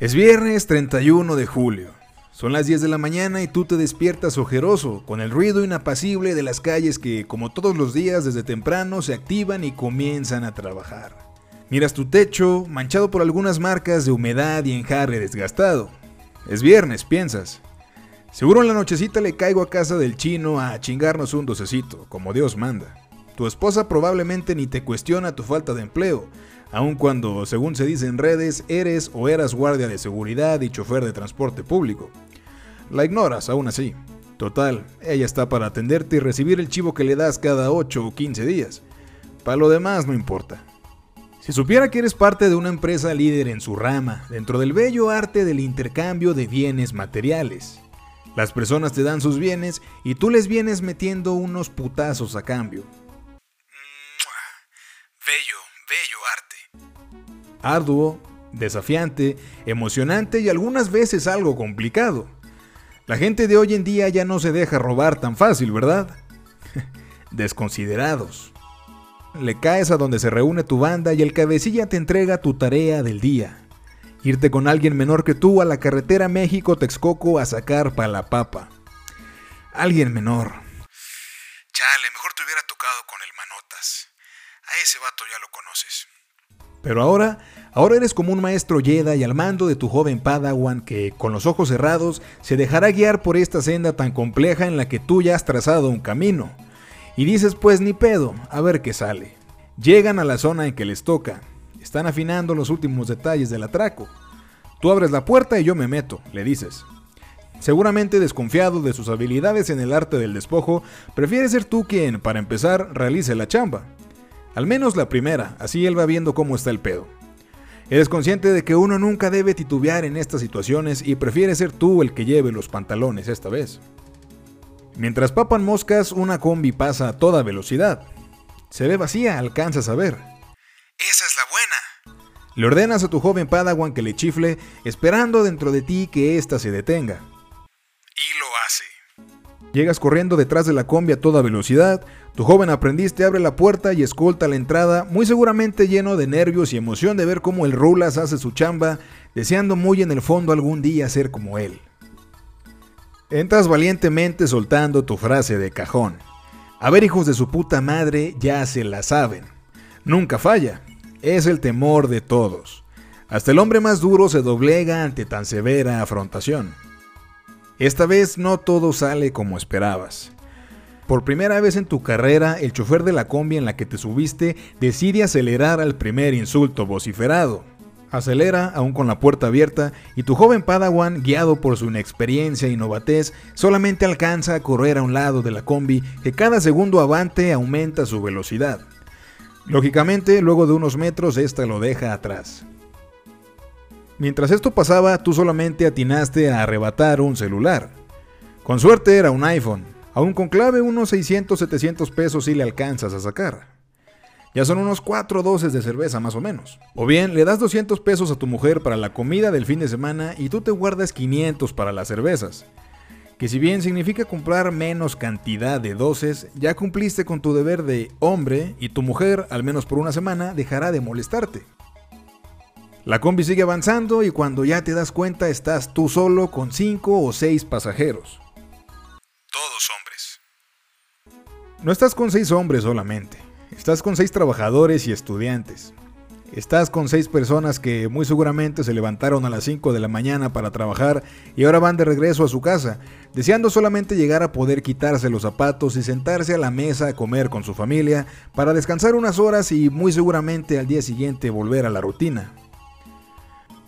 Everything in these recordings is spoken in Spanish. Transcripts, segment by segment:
Es viernes 31 de julio. Son las 10 de la mañana y tú te despiertas ojeroso, con el ruido inapacible de las calles que, como todos los días desde temprano, se activan y comienzan a trabajar. Miras tu techo, manchado por algunas marcas de humedad y enjarre desgastado. Es viernes, piensas. Seguro en la nochecita le caigo a casa del chino a chingarnos un docecito, como Dios manda. Tu esposa probablemente ni te cuestiona tu falta de empleo, aun cuando, según se dice en redes, eres o eras guardia de seguridad y chofer de transporte público. La ignoras aún así. Total, ella está para atenderte y recibir el chivo que le das cada 8 o 15 días. Para lo demás no importa. Si supiera que eres parte de una empresa líder en su rama, dentro del bello arte del intercambio de bienes materiales. Las personas te dan sus bienes y tú les vienes metiendo unos putazos a cambio. Bello, arte arduo, desafiante, emocionante y algunas veces algo complicado. La gente de hoy en día ya no se deja robar tan fácil, ¿verdad? Desconsiderados. Le caes a donde se reúne tu banda y el cabecilla te entrega tu tarea del día. Irte con alguien menor que tú a la carretera México-Texcoco a sacar pa' la papa. Alguien menor. Chale, mejor te hubiera tocado con el manotas. A ese vato ya lo conoces. Pero ahora, ahora eres como un maestro Jedi al mando de tu joven Padawan que, con los ojos cerrados, se dejará guiar por esta senda tan compleja en la que tú ya has trazado un camino. Y dices pues ni pedo, a ver qué sale. Llegan a la zona en que les toca. Están afinando los últimos detalles del atraco. Tú abres la puerta y yo me meto, le dices. Seguramente desconfiado de sus habilidades en el arte del despojo, prefiere ser tú quien, para empezar, realice la chamba. Al menos la primera, así él va viendo cómo está el pedo. Eres consciente de que uno nunca debe titubear en estas situaciones y prefiere ser tú el que lleve los pantalones esta vez. Mientras papan moscas, una combi pasa a toda velocidad. Se ve vacía, alcanzas a ver. Esa es la buena. Le ordenas a tu joven Padawan que le chifle, esperando dentro de ti que ésta se detenga. Y lo. Llegas corriendo detrás de la combi a toda velocidad, tu joven aprendiz te abre la puerta y escolta la entrada, muy seguramente lleno de nervios y emoción de ver cómo el Rulas hace su chamba, deseando muy en el fondo algún día ser como él. Entras valientemente soltando tu frase de cajón. A ver, hijos de su puta madre, ya se la saben. Nunca falla. Es el temor de todos. Hasta el hombre más duro se doblega ante tan severa afrontación. Esta vez no todo sale como esperabas. Por primera vez en tu carrera, el chofer de la combi en la que te subiste decide acelerar al primer insulto vociferado. Acelera, aún con la puerta abierta, y tu joven Padawan, guiado por su inexperiencia y novatez, solamente alcanza a correr a un lado de la combi que cada segundo avante aumenta su velocidad. Lógicamente, luego de unos metros, esta lo deja atrás. Mientras esto pasaba, tú solamente atinaste a arrebatar un celular. Con suerte era un iPhone. Aún con clave unos 600-700 pesos si le alcanzas a sacar. Ya son unos 4 doces de cerveza más o menos. O bien le das 200 pesos a tu mujer para la comida del fin de semana y tú te guardas 500 para las cervezas. Que si bien significa comprar menos cantidad de doces, ya cumpliste con tu deber de hombre y tu mujer, al menos por una semana, dejará de molestarte. La combi sigue avanzando y cuando ya te das cuenta estás tú solo con 5 o 6 pasajeros. Todos hombres. No estás con 6 hombres solamente, estás con 6 trabajadores y estudiantes. Estás con 6 personas que muy seguramente se levantaron a las 5 de la mañana para trabajar y ahora van de regreso a su casa, deseando solamente llegar a poder quitarse los zapatos y sentarse a la mesa a comer con su familia para descansar unas horas y muy seguramente al día siguiente volver a la rutina.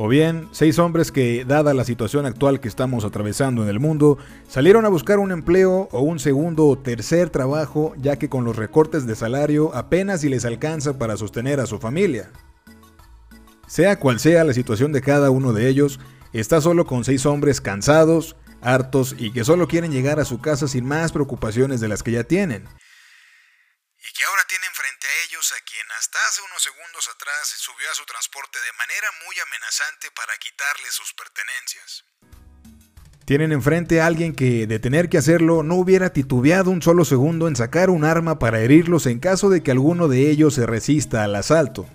O bien, seis hombres que, dada la situación actual que estamos atravesando en el mundo, salieron a buscar un empleo o un segundo o tercer trabajo, ya que con los recortes de salario apenas si les alcanza para sostener a su familia. Sea cual sea la situación de cada uno de ellos, está solo con seis hombres cansados, hartos y que solo quieren llegar a su casa sin más preocupaciones de las que ya tienen. Y que ahora tienen a ellos a quien hasta hace unos segundos atrás subió a su transporte de manera muy amenazante para quitarle sus pertenencias. Tienen enfrente a alguien que, de tener que hacerlo, no hubiera titubeado un solo segundo en sacar un arma para herirlos en caso de que alguno de ellos se resista al asalto.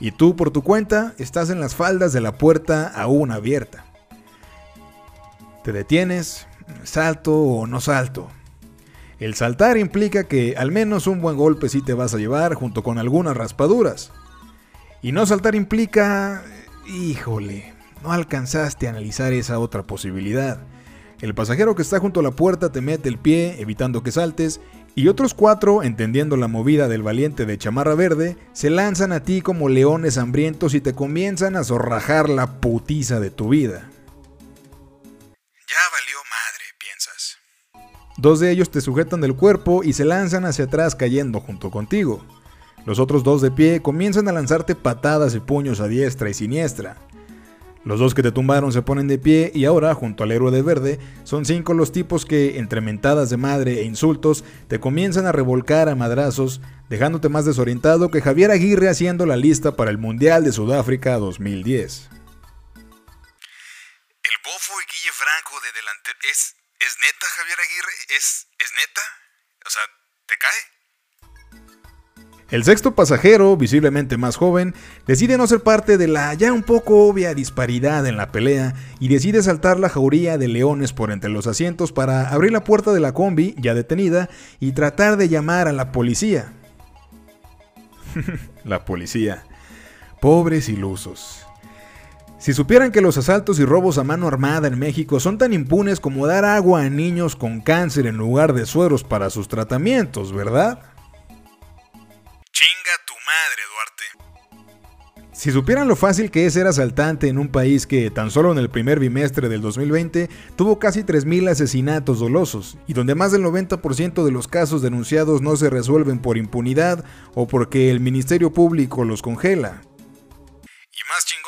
y tú por tu cuenta estás en las faldas de la puerta aún abierta. Te detienes, salto o no salto. El saltar implica que al menos un buen golpe sí te vas a llevar junto con algunas raspaduras. Y no saltar implica... Híjole, no alcanzaste a analizar esa otra posibilidad. El pasajero que está junto a la puerta te mete el pie, evitando que saltes, y otros cuatro, entendiendo la movida del valiente de chamarra verde, se lanzan a ti como leones hambrientos y te comienzan a zorrajar la putiza de tu vida. Dos de ellos te sujetan del cuerpo y se lanzan hacia atrás cayendo junto contigo. Los otros dos de pie comienzan a lanzarte patadas y puños a diestra y siniestra. Los dos que te tumbaron se ponen de pie y ahora, junto al héroe de verde, son cinco los tipos que, entre mentadas de madre e insultos, te comienzan a revolcar a madrazos, dejándote más desorientado que Javier Aguirre haciendo la lista para el Mundial de Sudáfrica 2010. El bofo y Guille Franco de delantero. ¿Es, ¿Es neta, Javier Aguirre? ¿Es, ¿Es neta? O sea, ¿te cae? El sexto pasajero, visiblemente más joven, decide no ser parte de la ya un poco obvia disparidad en la pelea y decide saltar la jauría de leones por entre los asientos para abrir la puerta de la combi, ya detenida, y tratar de llamar a la policía. la policía. Pobres ilusos. Si supieran que los asaltos y robos a mano armada en México son tan impunes como dar agua a niños con cáncer en lugar de sueros para sus tratamientos, ¿verdad? Si supieran lo fácil que es ser asaltante en un país que tan solo en el primer bimestre del 2020 tuvo casi 3.000 asesinatos dolosos y donde más del 90% de los casos denunciados no se resuelven por impunidad o porque el Ministerio Público los congela. Y más de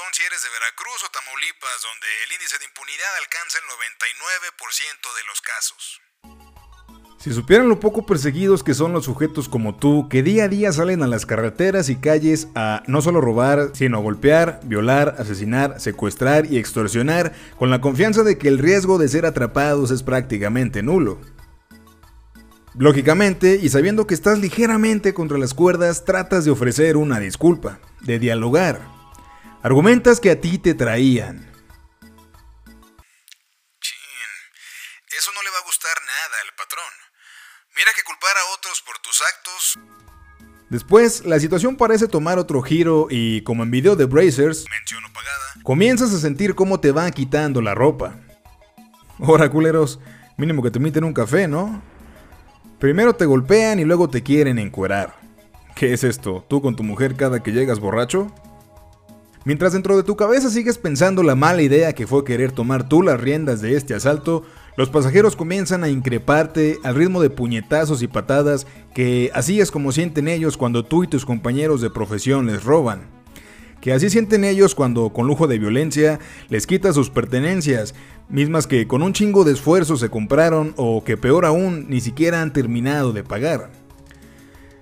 Veracruz o Tamaulipas, donde el índice de impunidad alcanza el 99% de los casos. Si supieran lo poco perseguidos que son los sujetos como tú, que día a día salen a las carreteras y calles a no solo robar, sino a golpear, violar, asesinar, secuestrar y extorsionar, con la confianza de que el riesgo de ser atrapados es prácticamente nulo. Lógicamente, y sabiendo que estás ligeramente contra las cuerdas, tratas de ofrecer una disculpa, de dialogar. Argumentas que a ti te traían, eso no le va a gustar nada al patrón. Mira que culpar a otros por tus actos. Después, la situación parece tomar otro giro y, como en video de Brazers, comienzas a sentir cómo te van quitando la ropa. Ahora, culeros, mínimo que te meten un café, ¿no? Primero te golpean y luego te quieren encuerar. ¿Qué es esto? ¿Tú con tu mujer cada que llegas borracho? Mientras dentro de tu cabeza sigues pensando la mala idea que fue querer tomar tú las riendas de este asalto, los pasajeros comienzan a increparte al ritmo de puñetazos y patadas que así es como sienten ellos cuando tú y tus compañeros de profesión les roban. Que así sienten ellos cuando con lujo de violencia les quitas sus pertenencias, mismas que con un chingo de esfuerzo se compraron o que peor aún ni siquiera han terminado de pagar.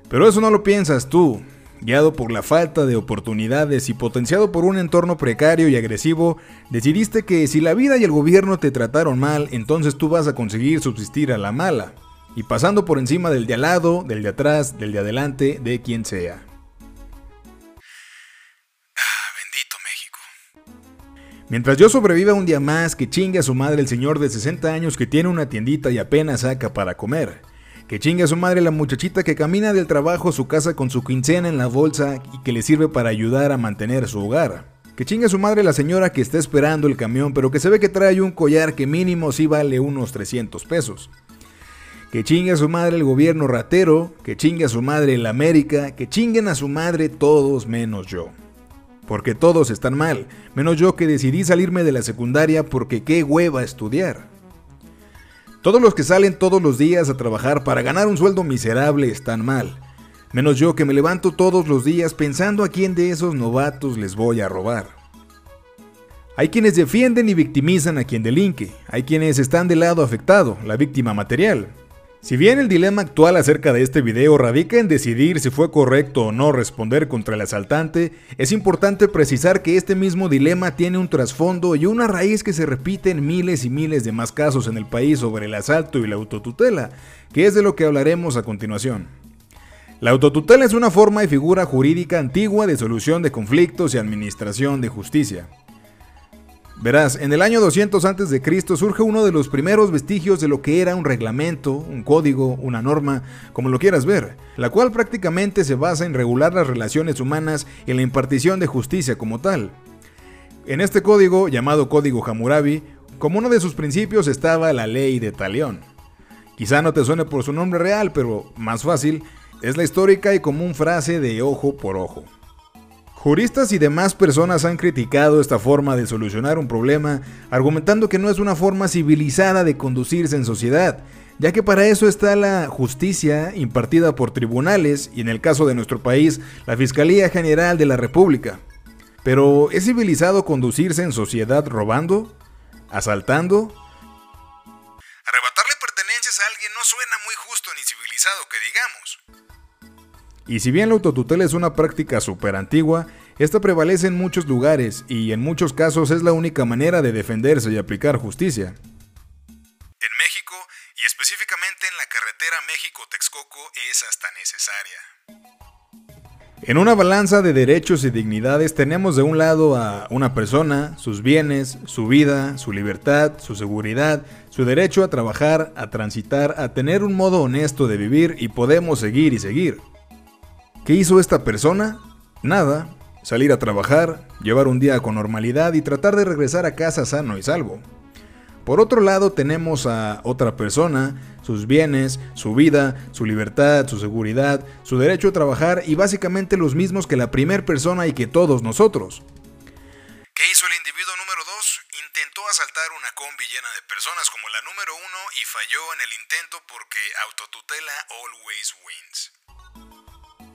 Pero eso no lo piensas tú, Guiado por la falta de oportunidades y potenciado por un entorno precario y agresivo, decidiste que si la vida y el gobierno te trataron mal, entonces tú vas a conseguir subsistir a la mala, y pasando por encima del de al lado, del de atrás, del de adelante, de quien sea. Ah, bendito México. Mientras yo sobreviva un día más, que chingue a su madre el señor de 60 años que tiene una tiendita y apenas saca para comer. Que chingue a su madre la muchachita que camina del trabajo a su casa con su quincena en la bolsa y que le sirve para ayudar a mantener su hogar. Que chingue a su madre la señora que está esperando el camión pero que se ve que trae un collar que mínimo sí vale unos 300 pesos. Que chingue a su madre el gobierno ratero, que chingue a su madre el América, que chinguen a su madre todos menos yo. Porque todos están mal, menos yo que decidí salirme de la secundaria porque qué hueva estudiar. Todos los que salen todos los días a trabajar para ganar un sueldo miserable están mal. Menos yo que me levanto todos los días pensando a quién de esos novatos les voy a robar. Hay quienes defienden y victimizan a quien delinque. Hay quienes están del lado afectado, la víctima material. Si bien el dilema actual acerca de este video radica en decidir si fue correcto o no responder contra el asaltante, es importante precisar que este mismo dilema tiene un trasfondo y una raíz que se repite en miles y miles de más casos en el país sobre el asalto y la autotutela, que es de lo que hablaremos a continuación. La autotutela es una forma y figura jurídica antigua de solución de conflictos y administración de justicia. Verás, en el año 200 a.C. surge uno de los primeros vestigios de lo que era un reglamento, un código, una norma, como lo quieras ver, la cual prácticamente se basa en regular las relaciones humanas y la impartición de justicia como tal. En este código, llamado Código Hammurabi, como uno de sus principios estaba la ley de Talión. Quizá no te suene por su nombre real, pero más fácil, es la histórica y común frase de ojo por ojo. Juristas y demás personas han criticado esta forma de solucionar un problema, argumentando que no es una forma civilizada de conducirse en sociedad, ya que para eso está la justicia impartida por tribunales y en el caso de nuestro país, la Fiscalía General de la República. Pero ¿es civilizado conducirse en sociedad robando? ¿Asaltando? Arrebatarle pertenencias a alguien no suena muy justo ni civilizado que digamos. Y si bien la autotutela es una práctica súper antigua, esta prevalece en muchos lugares y en muchos casos es la única manera de defenderse y aplicar justicia. En México, y específicamente en la carretera México-Texcoco, es hasta necesaria. En una balanza de derechos y dignidades tenemos de un lado a una persona, sus bienes, su vida, su libertad, su seguridad, su derecho a trabajar, a transitar, a tener un modo honesto de vivir y podemos seguir y seguir. ¿Qué hizo esta persona? Nada, salir a trabajar, llevar un día con normalidad y tratar de regresar a casa sano y salvo. Por otro lado tenemos a otra persona, sus bienes, su vida, su libertad, su seguridad, su derecho a trabajar y básicamente los mismos que la primera persona y que todos nosotros. ¿Qué hizo el individuo número 2? Intentó asaltar una combi llena de personas como la número 1 y falló en el intento porque autotutela always wins.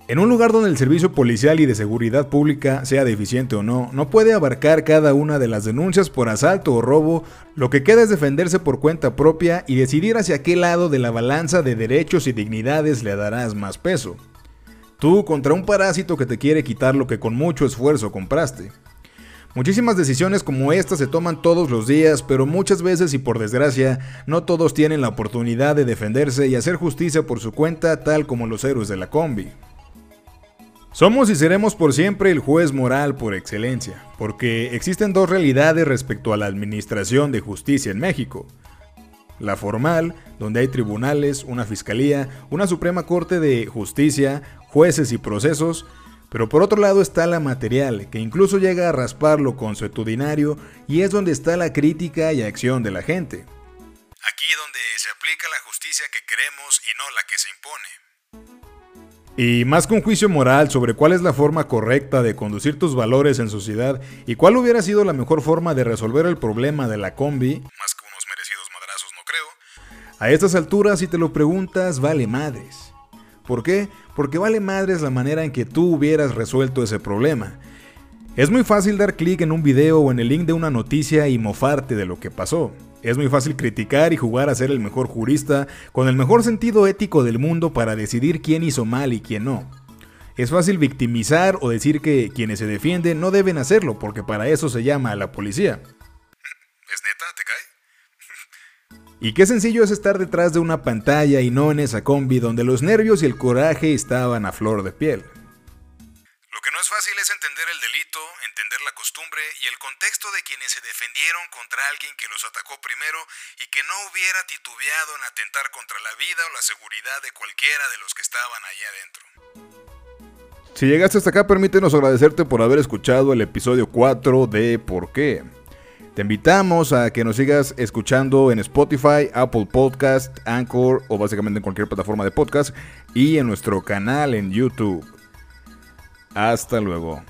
En un lugar donde el servicio policial y de seguridad pública, sea deficiente o no, no puede abarcar cada una de las denuncias por asalto o robo, lo que queda es defenderse por cuenta propia y decidir hacia qué lado de la balanza de derechos y dignidades le darás más peso. Tú contra un parásito que te quiere quitar lo que con mucho esfuerzo compraste. Muchísimas decisiones como esta se toman todos los días, pero muchas veces y por desgracia, no todos tienen la oportunidad de defenderse y hacer justicia por su cuenta tal como los héroes de la combi. Somos y seremos por siempre el juez moral por excelencia, porque existen dos realidades respecto a la administración de justicia en México. La formal, donde hay tribunales, una fiscalía, una Suprema Corte de Justicia, jueces y procesos, pero por otro lado está la material, que incluso llega a raspar lo consuetudinario y es donde está la crítica y acción de la gente. Aquí donde se aplica la justicia que queremos y no la que se impone. Y más que un juicio moral sobre cuál es la forma correcta de conducir tus valores en sociedad y cuál hubiera sido la mejor forma de resolver el problema de la combi, más que unos merecidos no creo, a estas alturas si te lo preguntas vale madres. ¿Por qué? Porque vale madres la manera en que tú hubieras resuelto ese problema. Es muy fácil dar clic en un video o en el link de una noticia y mofarte de lo que pasó. Es muy fácil criticar y jugar a ser el mejor jurista con el mejor sentido ético del mundo para decidir quién hizo mal y quién no. Es fácil victimizar o decir que quienes se defienden no deben hacerlo porque para eso se llama a la policía. ¿Es neta? ¿Te cae? Y qué sencillo es estar detrás de una pantalla y no en esa combi donde los nervios y el coraje estaban a flor de piel. Lo que no es fácil es entender el delito, entender la costumbre y el contexto de quienes se defendieron contra alguien que los atacó primero y que no hubiera titubeado en atentar contra la vida o la seguridad de cualquiera de los que estaban ahí adentro. Si llegaste hasta acá, permítenos agradecerte por haber escuchado el episodio 4 de ¿Por qué? Te invitamos a que nos sigas escuchando en Spotify, Apple Podcast, Anchor o básicamente en cualquier plataforma de podcast y en nuestro canal en YouTube. Hasta luego.